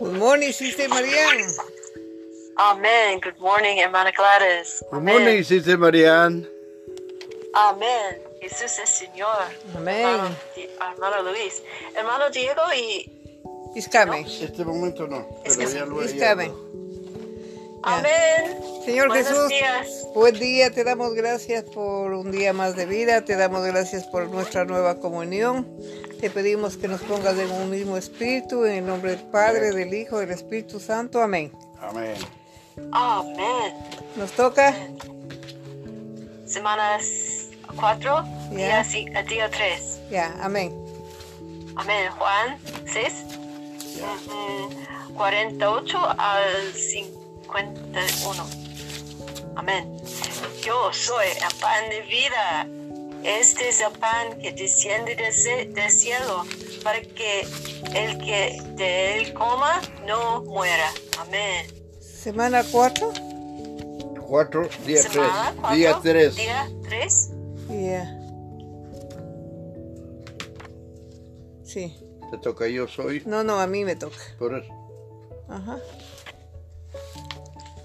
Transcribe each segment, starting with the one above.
Good morning, Sister Marianne. Amén. Good morning, hermana Gladys. Good morning, Sister Marianne. Amén. Jesús es Señor. Amén. Hermano, Luis. Hermano Diego y... He's coming. Este momento no, pero ya lo He's ya coming. lo- Amén. Señor Buenos Jesús, días. buen día, te damos gracias por un día más de vida, te damos gracias por nuestra nueva comunión. Te pedimos que nos pongas en un mismo espíritu, en el nombre del Padre, del Hijo, del Espíritu Santo. Amén. Amén. Amén. Nos toca, Semanas 4, Ya. día, día 3. ya, amén. Amén. Juan 6, 48 al 51. Amén. Yo soy el pan de vida. Este es el pan que desciende del del cielo para que el que de él coma no muera. Amén. Semana 4. Cuatro, día Semana tres. Día cuatro, tres. Día 3. Ya. Sí. Te toca yo soy. No, no, a mí me toca. Por eso. Ajá.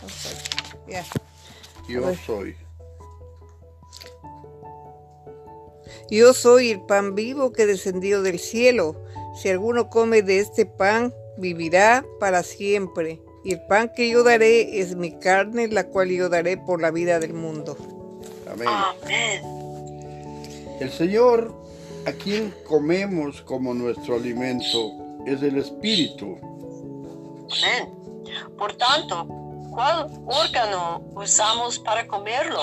Ok, Ya. Yo ver. soy. Yo soy el pan vivo que descendió del cielo. Si alguno come de este pan, vivirá para siempre. Y el pan que yo daré es mi carne, la cual yo daré por la vida del mundo. Amén. Amén. El Señor, a quien comemos como nuestro alimento, es el Espíritu. Amén. Por tanto, ¿cuál órgano usamos para comerlo?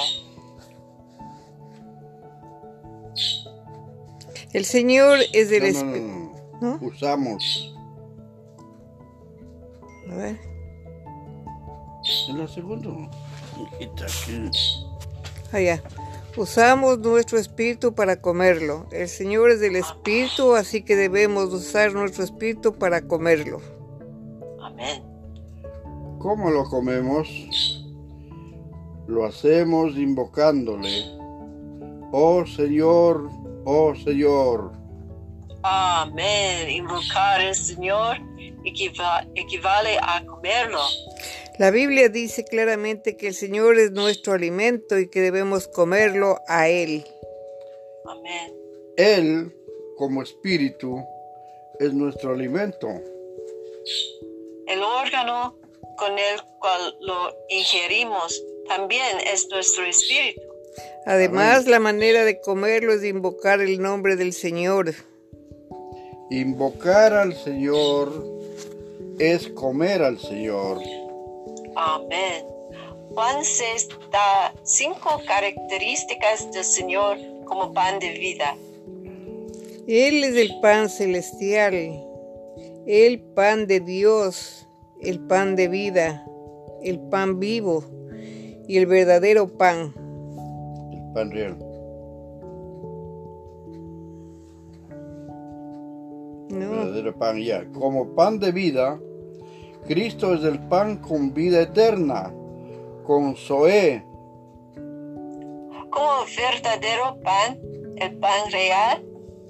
El Señor es el No, no, Espíritu. no, ¿No? no. Usamos. A ver. En la segunda. hijita, aquí. Allá. Usamos nuestro espíritu para comerlo. El Señor es del espíritu, así que debemos usar nuestro espíritu para comerlo. Amén. ¿Cómo lo comemos? Lo hacemos invocándole. Oh Señor, oh Señor. Amén. Invocar al Señor equiva- equivale a comerlo. La Biblia dice claramente que el Señor es nuestro alimento y que debemos comerlo a Él. Amén. Él, como espíritu, es nuestro alimento. El órgano con el cual lo ingerimos también es nuestro espíritu. Además, la manera de comerlo es de invocar el nombre del Señor. Invocar al Señor es comer al Señor. Amén. Juan 6 da cinco características del Señor como pan de vida. Él es el pan celestial, el pan de Dios, el pan de vida, el pan vivo y el verdadero pan. El pan real. No, verdadero pan ya. Como pan de vida, Cristo es el pan con vida eterna, con Zoé, Como verdadero pan, el pan real,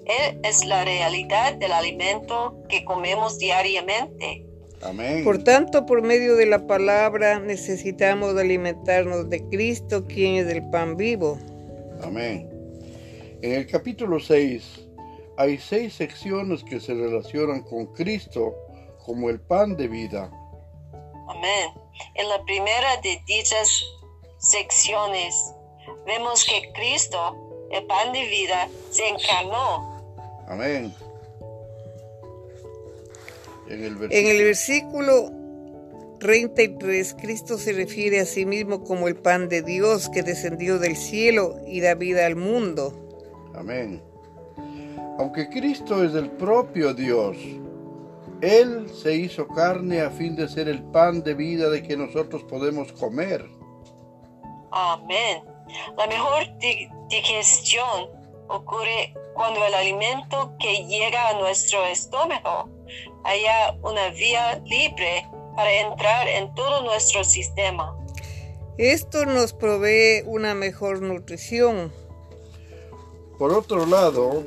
Él es la realidad del alimento que comemos diariamente. Amén. Por tanto, por medio de la palabra necesitamos alimentarnos de Cristo, quien es el pan vivo. Amén. En el capítulo 6 hay seis secciones que se relacionan con Cristo como el pan de vida. Amén. En la primera de dichas secciones vemos que Cristo, el pan de vida, se encarnó. Amén. En el En el versículo, versículo 33, Cristo se refiere a sí mismo como el pan de Dios que descendió del cielo y da vida al mundo. Amén. Aunque Cristo es el propio Dios, Él se hizo carne a fin de ser el pan de vida de que nosotros podemos comer. Amén. La mejor di- digestión ocurre cuando el alimento que llega a nuestro estómago haya una vía libre para entrar en todo nuestro sistema. Esto nos provee una mejor nutrición. Por otro lado,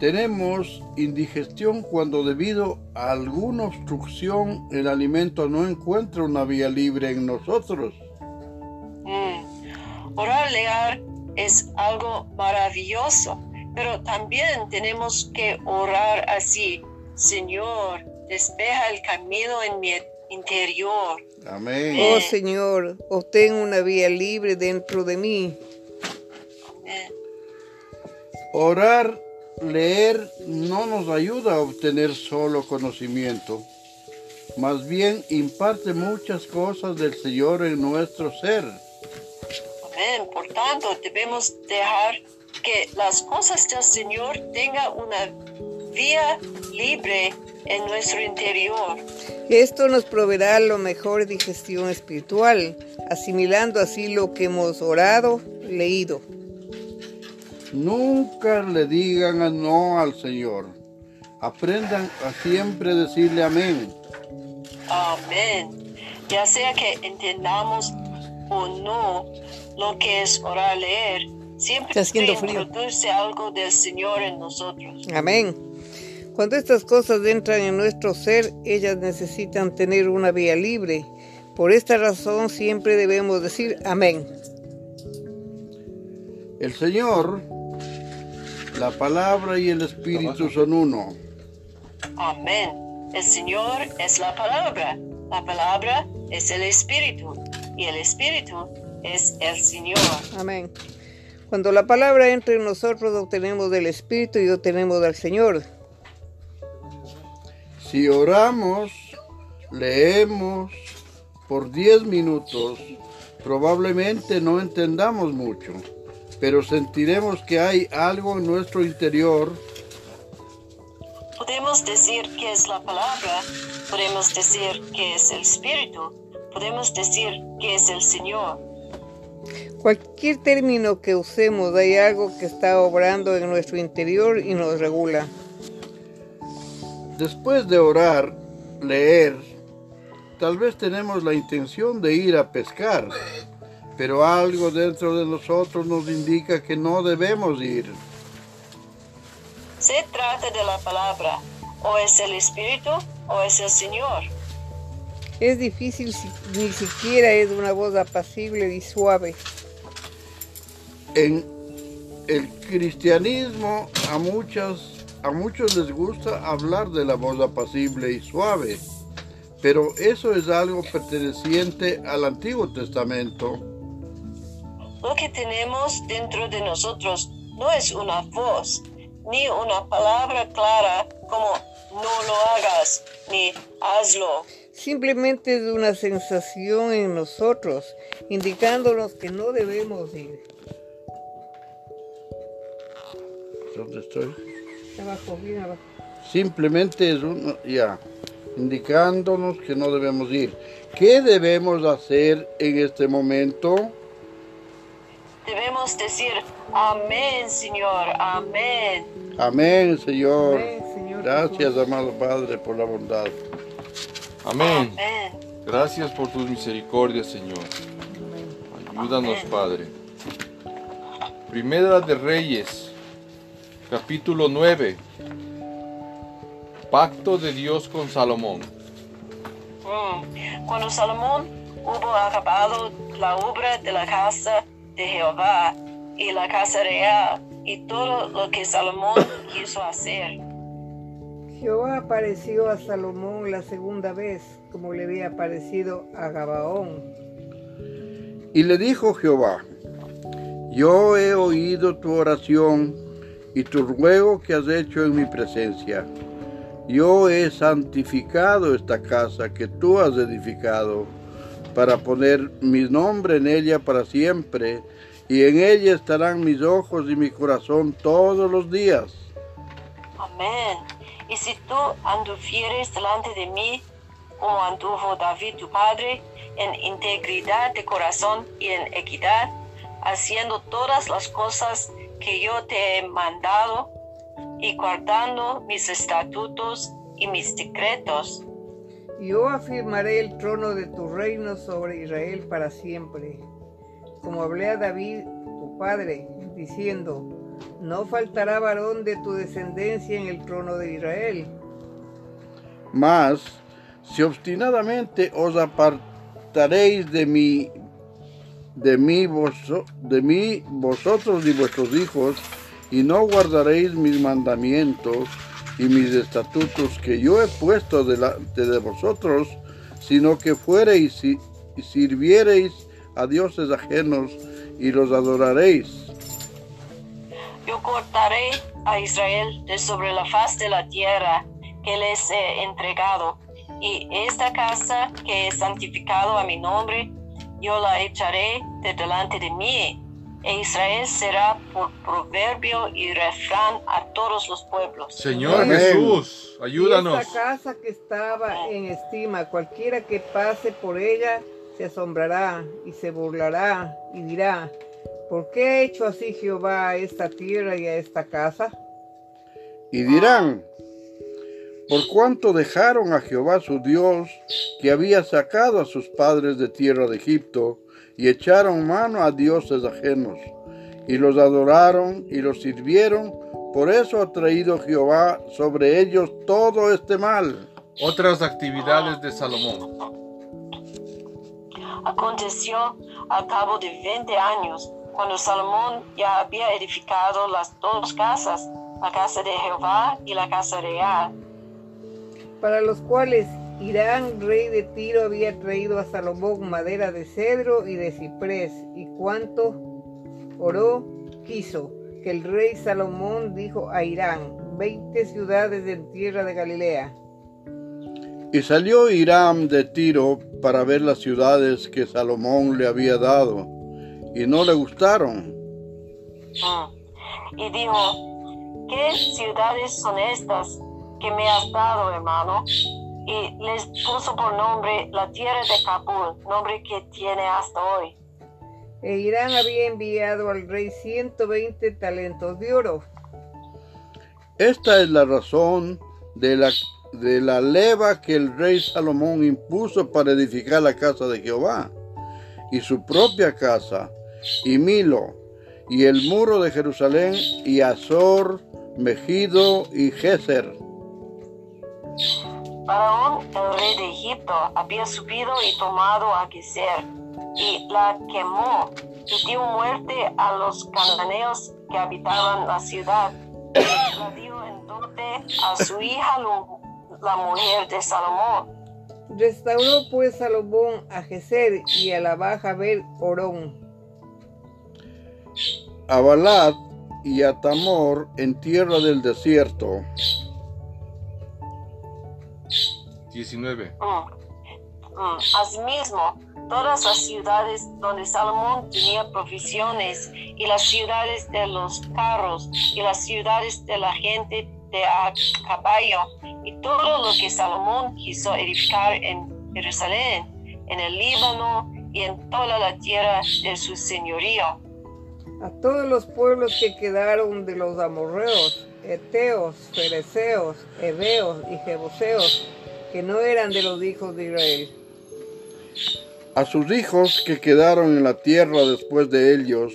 Tenemos indigestión cuando debido a alguna obstrucción el alimento no encuentra una vía libre en nosotros. Mm. Orar leer es algo maravilloso, pero también tenemos que orar así. Señor, despeja el camino en mi interior. Amén. Oh Señor, obtén una vía libre dentro de mí. Amén. Orar leer no nos ayuda a obtener solo conocimiento, más bien imparte muchas cosas del Señor en nuestro ser. Amén. Por tanto, debemos dejar que las cosas del Señor tengan una vía libre en nuestro interior. Esto nos proveerá lo mejor digestión espiritual, asimilando así lo que hemos orado, leído. Nunca le digan a no al Señor. Aprendan a siempre decirle amén. Amén. Ya sea que entendamos o no lo que es orar leer, siempre Está haciendo frío. produce algo del Señor en nosotros. Amén. Cuando estas cosas entran en nuestro ser, ellas necesitan tener una vía libre. Por esta razón siempre debemos decir amén. El Señor, la palabra y el Espíritu son uno. Amén. El Señor es la palabra. La palabra es el Espíritu. Y el Espíritu es el Señor. Amén. Cuando la palabra entra en nosotros, obtenemos del Espíritu y obtenemos del Señor. Si oramos, leemos por 10 minutos, probablemente no entendamos mucho, pero sentiremos que hay algo en nuestro interior Podemos decir que es la palabra. Podemos decir que es el Espíritu. Podemos decir que es el Señor. Cualquier término que usemos, hay algo que está obrando en nuestro interior y nos regula. Después de orar, leer, tal vez tenemos la intención de ir a pescar, pero algo dentro de nosotros nos indica que no debemos ir. Se trata de la palabra. O es el Espíritu o es el Señor. Es difícil, si- ni siquiera es una voz apacible y suave. En el cristianismo a muchas a muchos les gusta hablar de la voz apacible y suave, pero eso es algo perteneciente al Antiguo Testamento. Lo que tenemos dentro de nosotros no es una voz, ni una palabra clara como no lo hagas, ni hazlo. Simplemente es una sensación en nosotros, indicándonos que no debemos ir. ¿Dónde estoy? Abajo, bien abajo. Simplemente es un ya indicándonos que no debemos ir. ¿Qué debemos hacer en este momento? Debemos decir, amén, Señor, amén. Amén, Señor. Amén, Señor Gracias, amado Padre, por la bondad. Amén. Amén. Gracias por tus misericordias, Señor. Ayúdanos, Padre. Primera de Reyes, capítulo 9. Pacto de Dios con Salomón. Mm. Cuando Salomón hubo acabado la obra de la casa de Jehová y la casa real y todo lo que Salomón quiso hacer. Jehová apareció a Salomón la segunda vez, como le había aparecido a Gabaón. Y le dijo Jehová, yo he oído tu oración y tu ruego que has hecho en mi presencia. Yo he santificado esta casa que tú has edificado para poner mi nombre en ella para siempre, y en ella estarán mis ojos y mi corazón todos los días. Amén. Y si tú anduvieres delante de mí, como anduvo David tu padre, en integridad de corazón y en equidad, haciendo todas las cosas que yo te he mandado y guardando mis estatutos y mis decretos, Yo afirmaré el trono de tu reino sobre Israel para siempre, como hablé a David, tu padre, diciendo, no faltará varón de tu descendencia en el trono de Israel. Mas, si obstinadamente os apartaréis de mí, de mí, vos- de mí vosotros y vuestros hijos, y no guardaréis mis mandamientos y mis estatutos que yo he puesto delante de vosotros, sino que fuereis y sirviereis a dioses ajenos y los adoraréis. Yo cortaré a Israel de sobre la faz de la tierra que les he entregado, y esta casa que he santificado a mi nombre, yo la echaré de delante de mí, e Israel será por proverbio y refrán a todos los pueblos. Señor Amén. Jesús, ayúdanos. esta casa que estaba en estima, cualquiera que pase por ella se asombrará y se burlará y dirá, ¿por qué ha hecho así Jehová a esta tierra y a esta casa? Y dirán, por cuanto dejaron a Jehová su Dios, que había sacado a sus padres de tierra de Egipto, y echaron mano a dioses ajenos, y los adoraron y los sirvieron, por eso ha traído Jehová sobre ellos todo este mal. Otras actividades de Salomón. Aconteció al cabo de veinte años, cuando Salomón ya había edificado las dos casas, la casa de Jehová y la casa real. Para los cuales Irán, rey de Tiro, había traído a Salomón madera de cedro y de ciprés, y cuanto oró quiso, que el rey Salomón dijo a Irán, veinte ciudades en tierra de Galilea. Y salió Hiram de Tiro para ver las ciudades que Salomón le había dado, y no le gustaron. Mm. Y dijo, ¿qué ciudades son estas que me has dado, hermano? Y les puso por nombre la tierra de Kabul, nombre que tiene hasta hoy. E Irán había enviado al rey 120 talentos de oro. Esta es la razón de la, de la leva que el rey Salomón impuso para edificar la casa de Jehová, y su propia casa, y Milo, y el muro de Jerusalén, y Azor, Megido y Geser. Faraón, el rey de Egipto, había subido y tomado a Geser, y la quemó, y dio muerte a los cananeos que habitaban la ciudad, y la dio en dote a su hija, la mujer de Salomón. Restauró pues Salomón a Geser y a la baja Bel Orón. a Balad y a Tamor en tierra del desierto, 19. Mm. Mm. Asimismo, todas las ciudades donde Salomón tenía provisiones, y las ciudades de los carros, y las ciudades de la gente de a caballo, y todo lo que Salomón quiso edificar en Jerusalén, en el Líbano y en toda la tierra de su señorío. A todos los pueblos que quedaron de los amorreos, eteos, fereceos, heveos y jebuseos, que no eran de los hijos de Israel. a sus hijos que quedaron en la tierra después de ellos,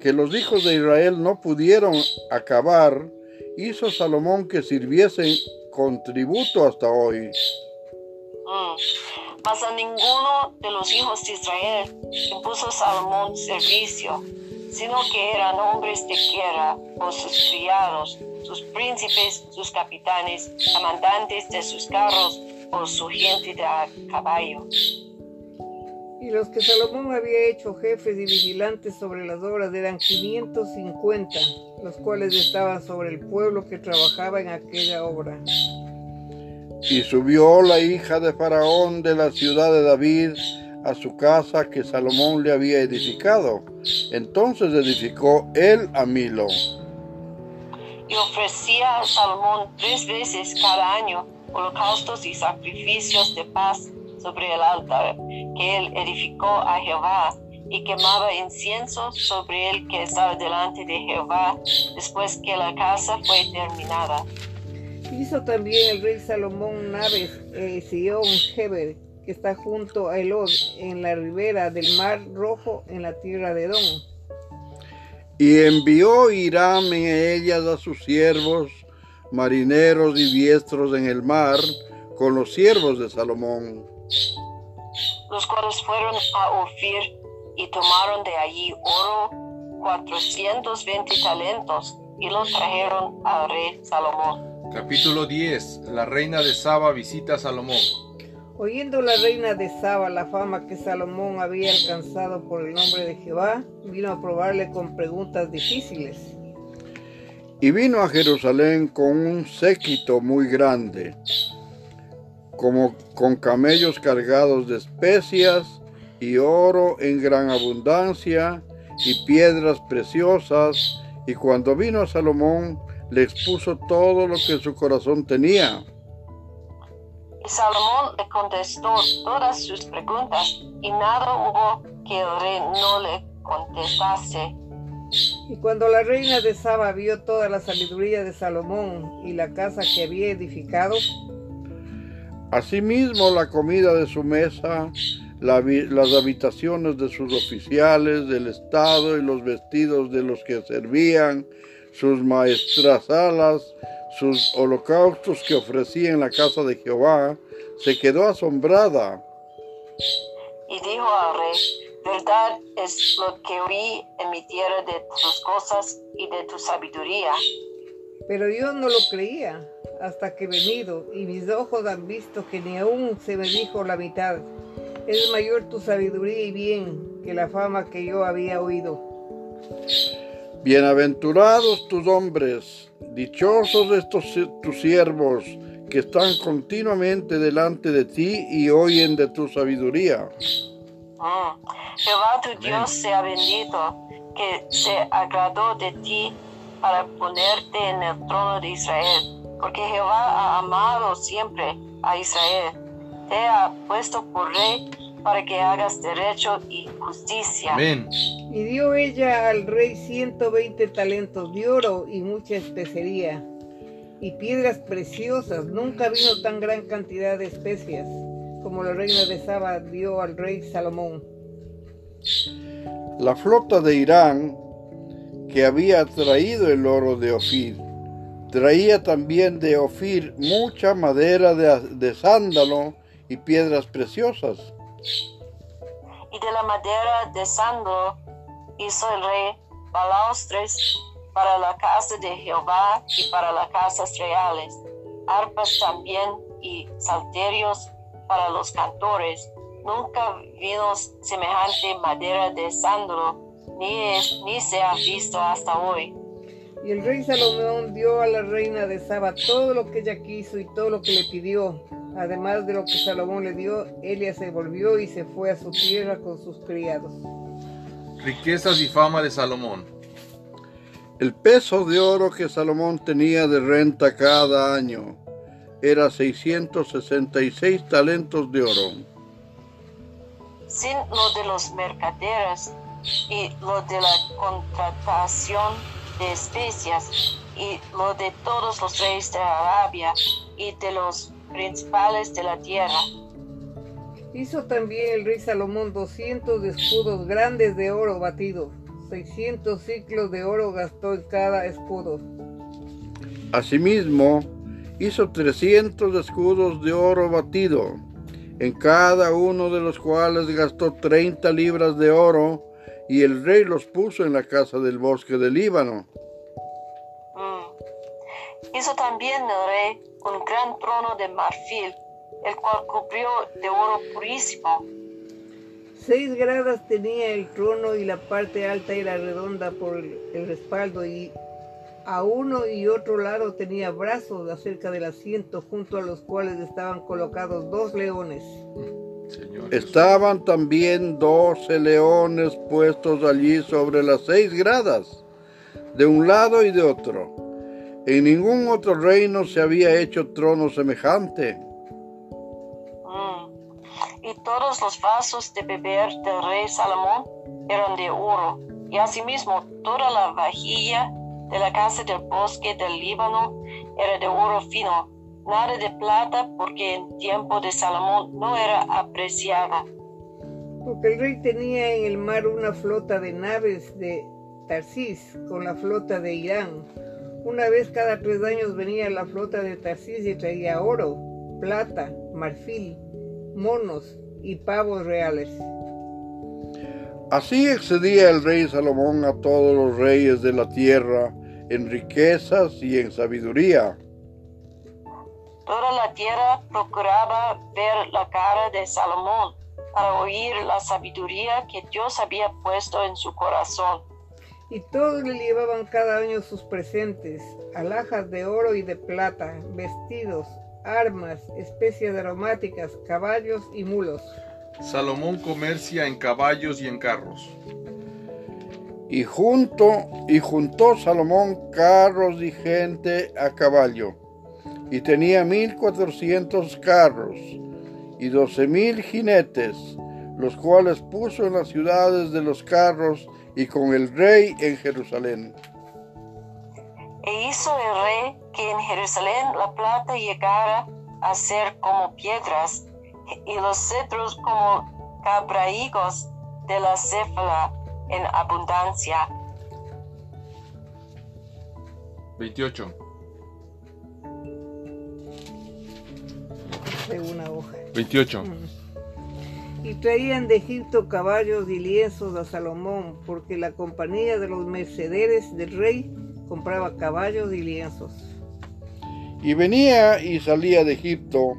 que los hijos de Israel no pudieron acabar, hizo Salomón que sirviesen con tributo hasta hoy. Mm. Mas a ninguno de los hijos de Israel impuso Salomón servicio, sino que eran hombres de guerra o sus criados, sus príncipes, sus capitanes, comandantes de sus carros o su gente de a caballo. Y los que Salomón había hecho jefes y vigilantes sobre las obras eran 550, los cuales estaban sobre el pueblo que trabajaba en aquella obra. Y subió la hija de Faraón de la ciudad de David a su casa que Salomón le había edificado. Entonces edificó él a Milo. Y ofrecía a Salomón tres veces cada año holocaustos y sacrificios de paz sobre el altar que él edificó a Jehová y quemaba incienso sobre el que estaba delante de Jehová después que la casa fue terminada. Hizo también el rey Salomón naves en Sion Heber, que está junto a Elod, en la ribera del mar rojo, en la tierra de Edom. Y envió Hiram en ellas a sus siervos, marineros y diestros en el mar, con los siervos de Salomón. los cuales fueron a Ofir y tomaron de allí oro 420 talentos y lo trajeron al rey Salomón. Capítulo 10. La reina de Saba visita a Salomón. Oyendo la reina de Saba la fama que Salomón había alcanzado por el nombre de Jehová, vino a probarle con preguntas difíciles. Y vino a Jerusalén con un séquito muy grande, como con camellos cargados de especias y oro en gran abundancia y piedras preciosas. Y cuando vino a Salomón, le expuso todo lo que su corazón tenía. Y Salomón le contestó todas sus preguntas y nada hubo que el rey no le contestase. Y cuando la reina de Saba vio toda la sabiduría de Salomón y la casa que había edificado, Asimismo, la comida de su mesa, la las habitaciones de sus oficiales del Estado y los vestidos de los que servían, sus maestrasalas, sus holocaustos que ofrecía en la casa de Jehová, se quedó asombrada. Y dijo al rey, verdad es lo que oí en mi tierra de tus cosas y de tu sabiduría. pero yo no lo creía hasta que he venido y mis ojos han visto que ni aún se me dijo la mitad. Es mayor tu sabiduría y bien que la fama que yo había oído. Bienaventurados tus hombres, dichosos estos tus siervos que están continuamente delante de ti y oyen de tu sabiduría. Mm. Jehová tu Dios sea bendito, que se agradó de ti para ponerte en el trono de Israel, porque Jehová ha amado siempre a Israel. Te ha puesto por rey para que hagas derecho y justicia. Amén. Y dio ella al rey 120 talentos de oro y mucha especería y piedras preciosas. Nunca vino tan gran cantidad de especias como la reina de Saba dio al rey Salomón. La flota de Irán, que había traído el oro de Ofir, traía también de Ofir mucha madera de, de sándalo y piedras preciosas. Y de la madera de sándalo hizo el rey balaustres para la casa de Jehová y para las casas reales, arpas también y salterios para los cantores. Nunca vino semejante madera de sándalo, ni, ni se ha visto hasta hoy. Y el rey Salomón dio a la reina de Saba todo lo que ella quiso y todo lo que le pidió. Además de lo que Salomón le dio, Elia se volvió y se fue a su tierra con sus criados. Riquezas y fama de Salomón. El peso de oro que Salomón tenía de renta cada año era 666 talentos de oro. sin lo de los mercaderes y lo de la contratación de especias y lo de todos los reyes de Arabia y de los principales de la tierra. Hizo también el rey Salomón 200 escudos grandes de oro batido. 600 ciclos de oro gastó en cada escudo. Asimismo, hizo 300 escudos de oro batido, en cada uno de los cuales gastó 30 libras de oro, y el rey los puso en la casa del bosque del Líbano. Hizo también el rey un gran trono de marfil, el cual cubrió de oro purísimo. Seis gradas tenía el trono y la parte alta era redonda por el, el respaldo y a uno y otro lado tenía brazos acerca del asiento junto a los cuales estaban colocados dos leones. Señor. Estaban también doce leones puestos allí sobre las seis gradas, de un lado y de otro. En ningún otro reino se había hecho trono semejante. Mm. Y todos los vasos de beber del rey Salomón eran de oro, y asimismo toda la vajilla de la casa del bosque del Líbano era de oro fino, nada de plata, porque en tiempo de Salomón no era apreciada. Porque el rey tenía en el mar una flota de naves de Tarsis con la flota de Irán. Una vez cada tres años venía la flota de Tarsis y traía oro, plata, marfil, monos y pavos reales. Así excedía el rey Salomón a todos los reyes de la tierra en riquezas y en sabiduría. Toda la tierra procuraba ver la cara de Salomón para oír la sabiduría que Dios había puesto en su corazón. Y todos le llevaban cada año sus presentes, alhajas de oro y de plata, vestidos, armas, especias aromáticas, caballos y mulos. Salomón comercia en caballos y en carros. Y junto y juntó Salomón carros y gente a caballo, y tenía mil cuatrocientos carros y doce mil jinetes, los cuales puso en las ciudades de los carros y con el rey en Jerusalén. E hizo el rey que en Jerusalén la plata llegara a ser como piedras y los cetros como cabraigos de la céfala en abundancia. 28. de una hoja. 28. Y traían de Egipto caballos y lienzos a Salomón, porque la compañía de los mercaderes del rey compraba caballos y lienzos. Y venía y salía de Egipto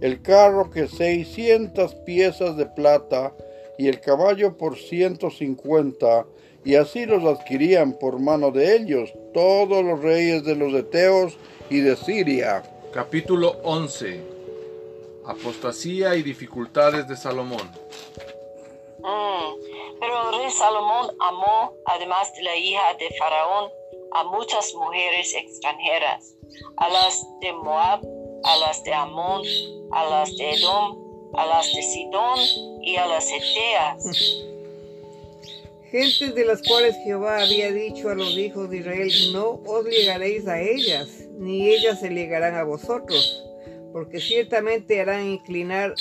el carro que seiscientas piezas de plata y el caballo por ciento cincuenta, y así los adquirían por mano de ellos todos los reyes de los Eteos y de Siria. Capítulo 11. Apostasía y dificultades de Salomón. Mm, Pero el rey Salomón amó, además de la hija de Faraón, a muchas mujeres extranjeras, a las de Moab, a las de Amón, a las de Edom, a las de Sidón y a las Eteas. Gentes de las cuales Jehová había dicho a los hijos de Israel, no os llegaréis a ellas, ni ellas se llegarán a vosotros, porque ciertamente harán inclinar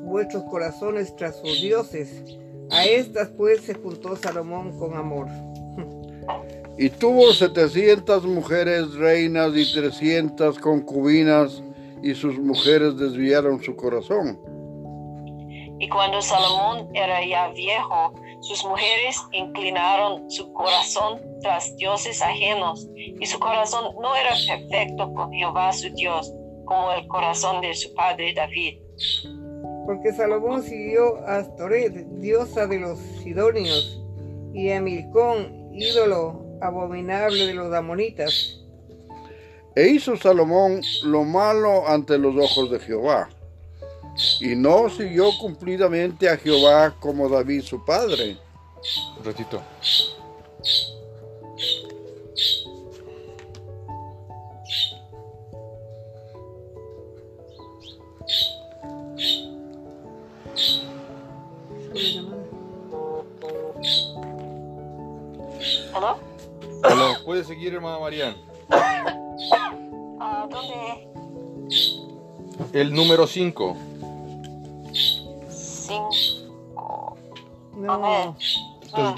vuestros corazones tras sus dioses. A estas pues se juntó Salomón con amor. Y tuvo setecientas mujeres reinas y trescientas concubinas, y sus mujeres desviaron su corazón. Y cuando Salomón era ya viejo, sus mujeres inclinaron su corazón tras dioses ajenos, y su corazón no era perfecto con Jehová su Dios, como el corazón de su padre David. Porque Salomón siguió a Astoret, diosa de los Sidonios, y a Milcón, ídolo abominable de los amonitas. E hizo Salomón lo malo ante los ojos de Jehová, y no siguió cumplidamente a Jehová como David su padre. Un ratito. Hermana Marian. Ah, ¿Dónde? El número 5. Cinco. No, Entonces,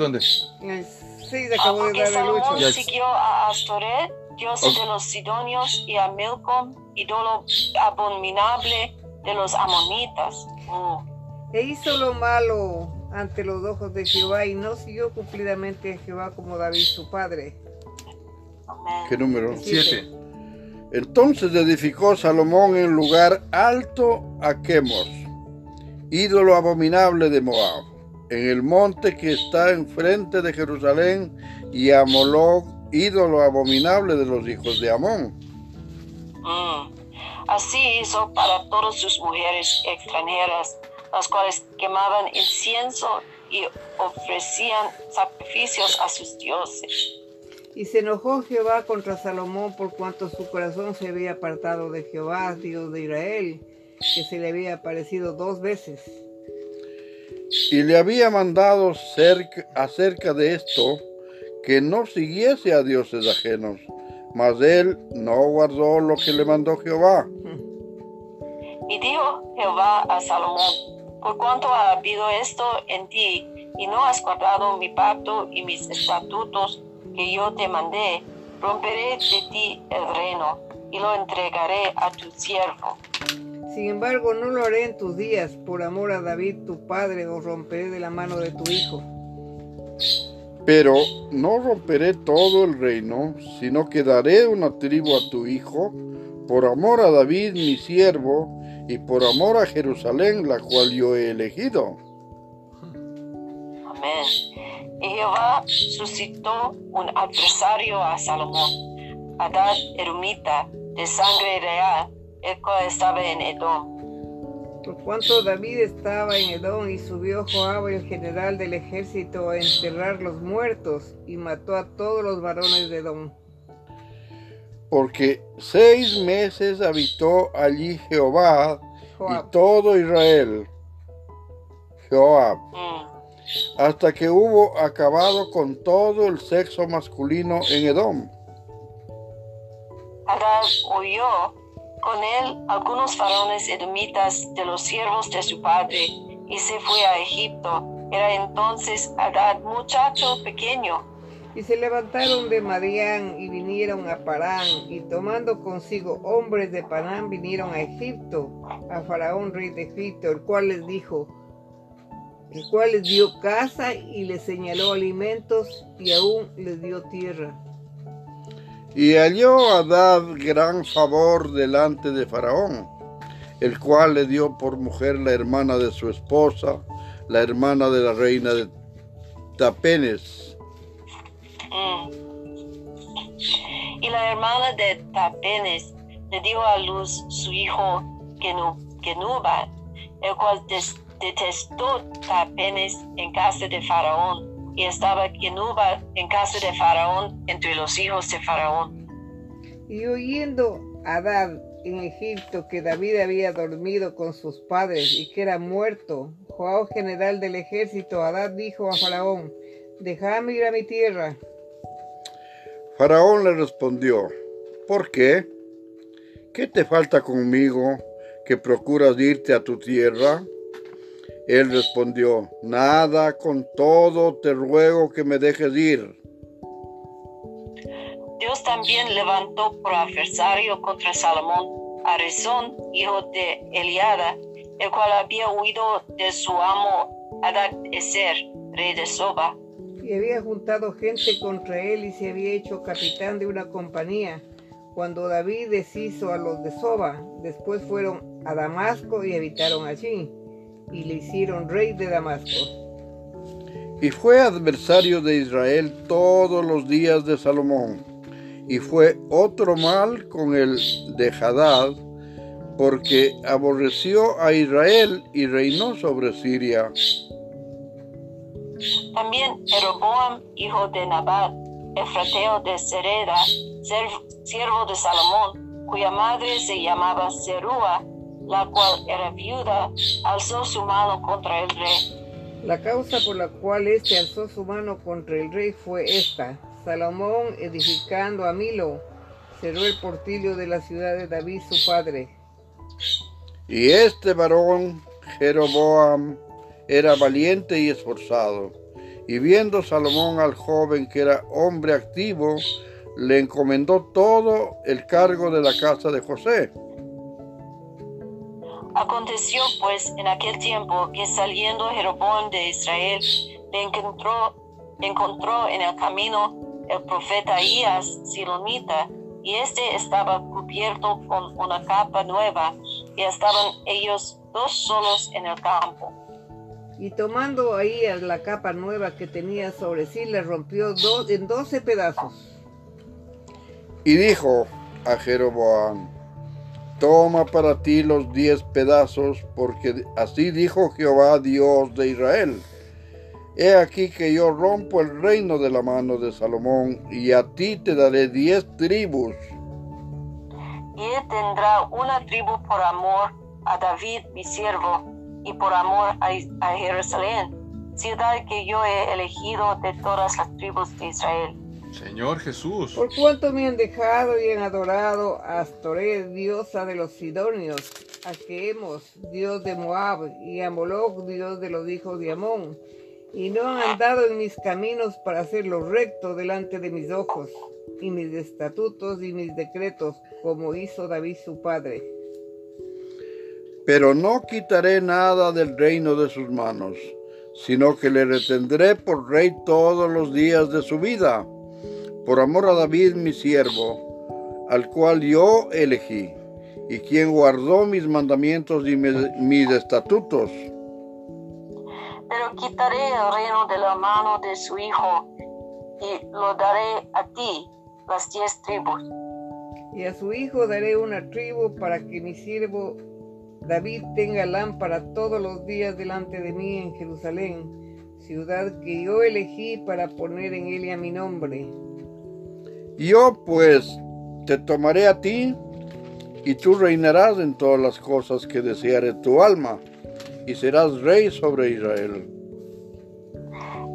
¿dónde? el 6 Ah, acabó de porque dar el Salomón 8. Ya. siguió a Astoret, dios Ok. de los Sidonios, y a Milcom, ídolo abominable de los amonitas. Mm. E hizo lo malo ante los ojos de Jehová y no siguió cumplidamente a Jehová como David su padre. Amén. ¿Qué número? 7. Entonces edificó Salomón en lugar alto a Chemos, ídolo abominable de Moab, en el monte que está enfrente de Jerusalén, y a Moloch, ídolo abominable de los hijos de Amón. Mm. Así hizo para todas sus mujeres extranjeras, las cuales quemaban incienso y ofrecían sacrificios a sus dioses. Y se enojó Jehová contra Salomón por cuanto su corazón se había apartado de Jehová, Dios de Israel, que se le había aparecido dos veces. Y le había mandado cerca- acerca de esto que no siguiese a dioses ajenos, mas él no guardó lo que le mandó Jehová. Y dijo Jehová a Salomón, por cuanto ha habido esto en ti, y no has guardado mi pacto y mis estatutos que yo te mandé, romperé de ti el reino y lo entregaré a tu siervo. Sin embargo, no lo haré en tus días, por amor a David tu padre, o romperé de la mano de tu hijo. Pero no romperé todo el reino, sino que daré una tribu a tu hijo, por amor a David mi siervo, y por amor a Jerusalén, la cual yo he elegido. Amén. Y Jehová suscitó un adversario a Salomón, Adad Erumita, de sangre real, el cual estaba en Edom. Por cuanto David estaba en Edom y subió Joab, el general del ejército, a enterrar los muertos y mató a todos los varones de Edom. Porque seis meses habitó allí Jehová Joab. y todo Israel. Joab, Mm. Hasta que hubo acabado con todo el sexo masculino en Edom. Adad huyó con él algunos varones edomitas de los siervos de su padre y se fue a Egipto. Era entonces Adad muchacho pequeño. Y se levantaron de Madián y vinieron a Parán, y tomando consigo hombres de Parán vinieron a Egipto, a Faraón, rey de Egipto, el cual les dijo, el cual les dio casa y les señaló alimentos y aún les dio tierra. Y halló a Adad gran favor delante de Faraón, el cual le dio por mujer la hermana de su esposa, la hermana de la reina de Tapenes. Mm. Y la hermana de Tapenes le dio a luz su hijo Genu- Genuba, el cual des- detestó Tapenes en casa de Faraón, y estaba Genuba en casa de Faraón entre los hijos de Faraón. Y oyendo Adad en Egipto que David había dormido con sus padres y que era muerto, Joab, general del ejército, Adad dijo a Faraón, déjame ir a mi tierra. Faraón le respondió, ¿por qué? ¿Qué te falta conmigo que procuras irte a tu tierra? Él respondió, nada, con todo te ruego que me dejes ir. Dios también levantó por adversario contra Salomón a Rezón, hijo de Eliada, el cual había huido de su amo Adad Eser, rey de Soba. Y había juntado gente contra él y se había hecho capitán de una compañía. Cuando David deshizo a los de Soba, después fueron a Damasco y habitaron allí, y le hicieron rey de Damasco. Y fue adversario de Israel todos los días de Salomón. Y fue otro mal con el de Hadad, porque aborreció a Israel y reinó sobre Siria. También Jeroboam, hijo de Nabat, efrateo de Sereda, siervo de Salomón, cuya madre se llamaba Serúa, la cual era viuda, alzó su mano contra el rey. La causa por la cual éste alzó su mano contra el rey fue esta. Salomón, edificando a Milo, cerró el portillo de la ciudad de David su padre. Y este varón, Jeroboam, era valiente y esforzado. Y viendo Salomón al joven que era hombre activo, le encomendó todo el cargo de la casa de José. Aconteció pues en aquel tiempo que saliendo Jeroboam de Israel, le encontró, encontró en el camino el profeta Ahías Silonita, y éste estaba cubierto con una capa nueva, y estaban ellos dos solos en el campo. Y tomando ahí a la capa nueva que tenía sobre sí, le rompió do- en doce pedazos. Y dijo a Jeroboam, toma para ti los diez pedazos, porque así dijo Jehová Dios de Israel. He aquí que yo rompo el reino de la mano de Salomón, y a ti te daré diez tribus. Y él tendrá una tribu por amor a David mi siervo, y por amor a, a Jerusalén, ciudad que yo he elegido de todas las tribus de Israel. Señor Jesús, Por cuanto me han dejado y han adorado a Astoré, diosa de los Sidonios, a Quemos, dios de Moab, y a Moloch, dios de los hijos de Amón, y no han andado en mis caminos para hacerlo recto delante de mis ojos, y mis estatutos y mis decretos, como hizo David su padre. Pero no quitaré nada del reino de sus manos, sino que le retendré por rey todos los días de su vida, por amor a David mi siervo, al cual yo elegí, y quien guardó mis mandamientos y mis, mis estatutos. Pero quitaré el reino de la mano de su hijo y lo daré a ti, las diez tribus. Y a su hijo daré una tribu para que mi siervo David tenga lámpara todos los días delante de mí en Jerusalén, ciudad que yo elegí para poner en ella mi nombre. Yo pues te tomaré a ti y tú reinarás en todas las cosas que deseare tu alma y serás rey sobre Israel.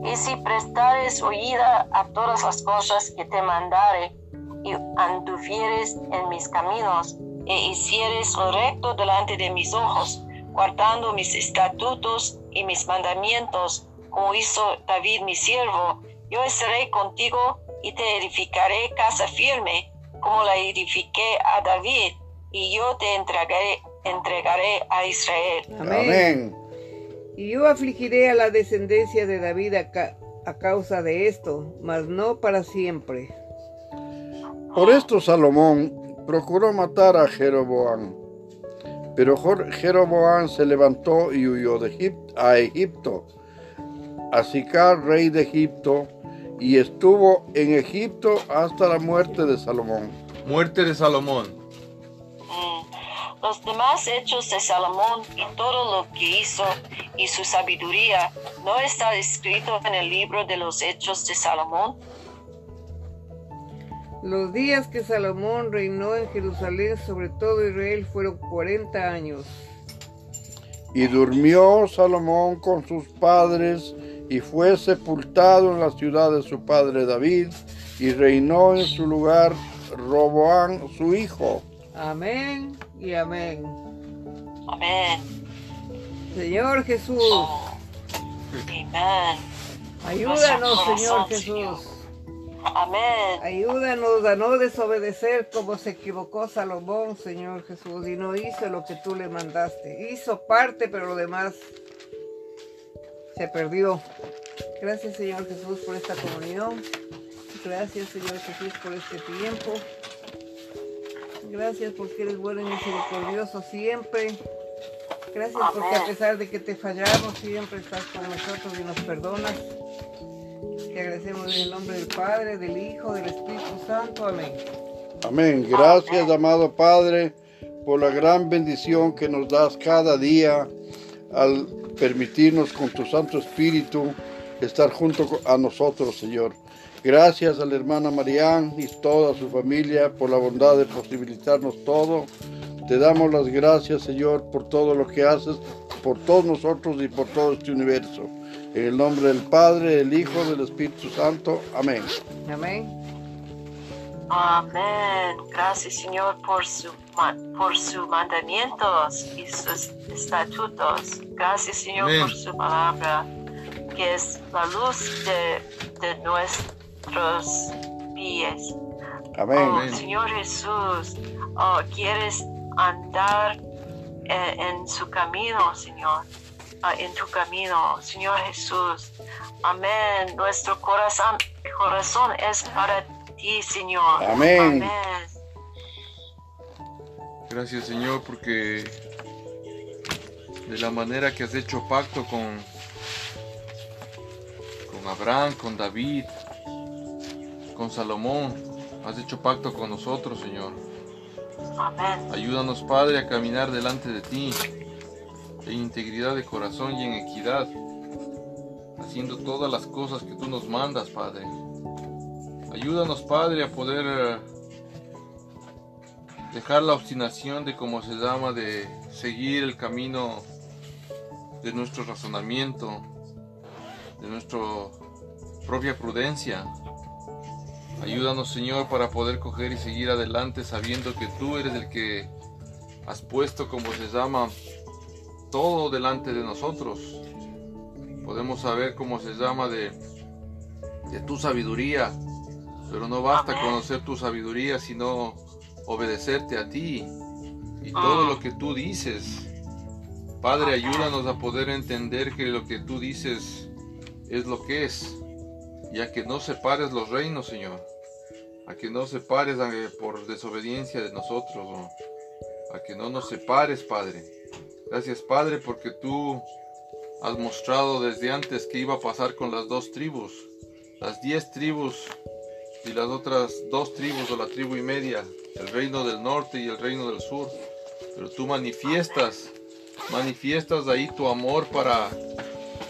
Y si prestares oída a todas las cosas que te mandare, y anduvieres en mis caminos, e hicieres lo recto delante de mis ojos, guardando mis estatutos y mis mandamientos, como hizo David mi siervo, yo estaré contigo y te edificaré casa firme, como la edifiqué a David, y yo te entregaré, entregaré a Israel. Amén. Y yo afligiré a la descendencia de David a, ca- a causa de esto, mas no para siempre. Por esto Salomón procuró matar a Jeroboam. Pero Jeroboam se levantó y huyó de Egip- a Egipto, a Sicar, rey de Egipto, y estuvo en Egipto hasta la muerte de Salomón. Muerte de Salomón. Mm. Los demás hechos de Salomón y todo lo que hizo y su sabiduría no está escrito en el libro de los hechos de Salomón. Los días que Salomón reinó en Jerusalén sobre todo Israel fueron 40 años. Y durmió Salomón con sus padres y fue sepultado en la ciudad de su padre David y reinó en su lugar Roboán su hijo. Amén y amén. Amén. Señor Jesús, Amén. ayúdanos, Señor. Jesús. Amén. Ayúdanos a no desobedecer como se equivocó Salomón, Señor Jesús, y no hizo lo que tú le mandaste. Hizo parte, pero lo demás se perdió. Gracias, Señor Jesús, por esta comunión. Gracias, Señor Jesús, por este tiempo. Gracias porque eres bueno y misericordioso siempre. Gracias porque a pesar de que te fallamos, siempre estás con nosotros y nos perdonas. Te agradecemos en el nombre del Padre, del Hijo, del Espíritu Santo. Amén. Amén. Gracias, amado Padre, por la gran bendición que nos das cada día al permitirnos con tu Santo Espíritu estar junto a nosotros, Señor. Gracias a la hermana Marián y toda su familia por la bondad de posibilitarnos todo. Te damos las gracias, Señor, por todo lo que haces, por todos nosotros y por todo este universo. En el nombre del Padre, del Hijo, del Espíritu Santo. Amén. Amén. Amén. Gracias, Señor, por su por sus mandamientos y sus estatutos. Gracias, Señor, Amén. por su palabra, que es la luz de, de nuestros pies. Amén. Oh, Amén. Señor Jesús, oh, quieres andar en, en su camino, Señor, ah, en tu camino, Señor Jesús. Amén. Nuestro corazón, corazón es para ti, Señor. Amén. Amén. Gracias Señor porque de la manera que has hecho pacto con, con Abraham, con David, con Salomón, has hecho pacto con nosotros Señor. Ayúdanos Padre a caminar delante de ti en integridad de corazón y en equidad, haciendo todas las cosas que tú nos mandas Padre. Ayúdanos Padre a poder eh, dejar la obstinación de como se llama de seguir el camino de nuestro razonamiento, de nuestra propia prudencia. Ayúdanos Señor para poder coger y seguir adelante sabiendo que tú eres el que has puesto como se llama todo delante de nosotros. Podemos saber cómo se llama de, de tu sabiduría, pero no basta conocer tu sabiduría, sino obedecerte a ti y todo lo que tú dices. Padre, ayúdanos a poder entender que lo que tú dices es lo que es, y a que no separes los reinos, Señor, a que no separes por desobediencia de nosotros, a que no nos separes, Padre. Gracias, Padre, porque tú has mostrado desde antes que iba a pasar con las dos tribus, las diez tribus y las otras dos tribus o la tribu y media, el reino del norte y el reino del sur. Pero tú manifiestas, manifiestas ahí tu amor para,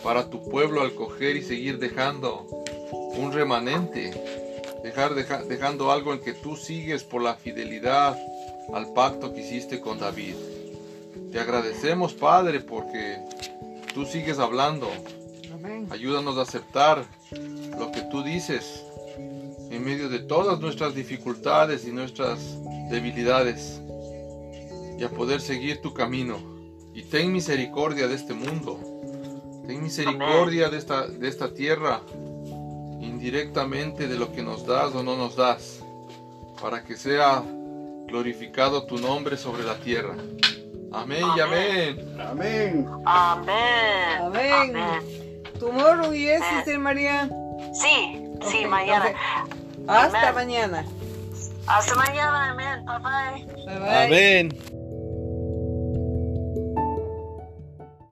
para tu pueblo al coger y seguir dejando un remanente, dejar, dejando algo en que tú sigues por la fidelidad al pacto que hiciste con David. Te agradecemos, Padre, porque tú sigues hablando. Ayúdanos a aceptar lo que tú dices en medio de todas nuestras dificultades y nuestras debilidades y a poder seguir tu camino. Y ten misericordia de este mundo. Ten misericordia de esta, de esta tierra, indirectamente de lo que nos das o no nos das, para que sea glorificado tu nombre sobre la tierra. Amén, y amén. Amén. Amén. Amén. ¿Tomorrow yes, Sister María? Sí, sí, mañana. Hasta mañana. Hasta mañana, amén. Bye bye. Bye bye. Amén.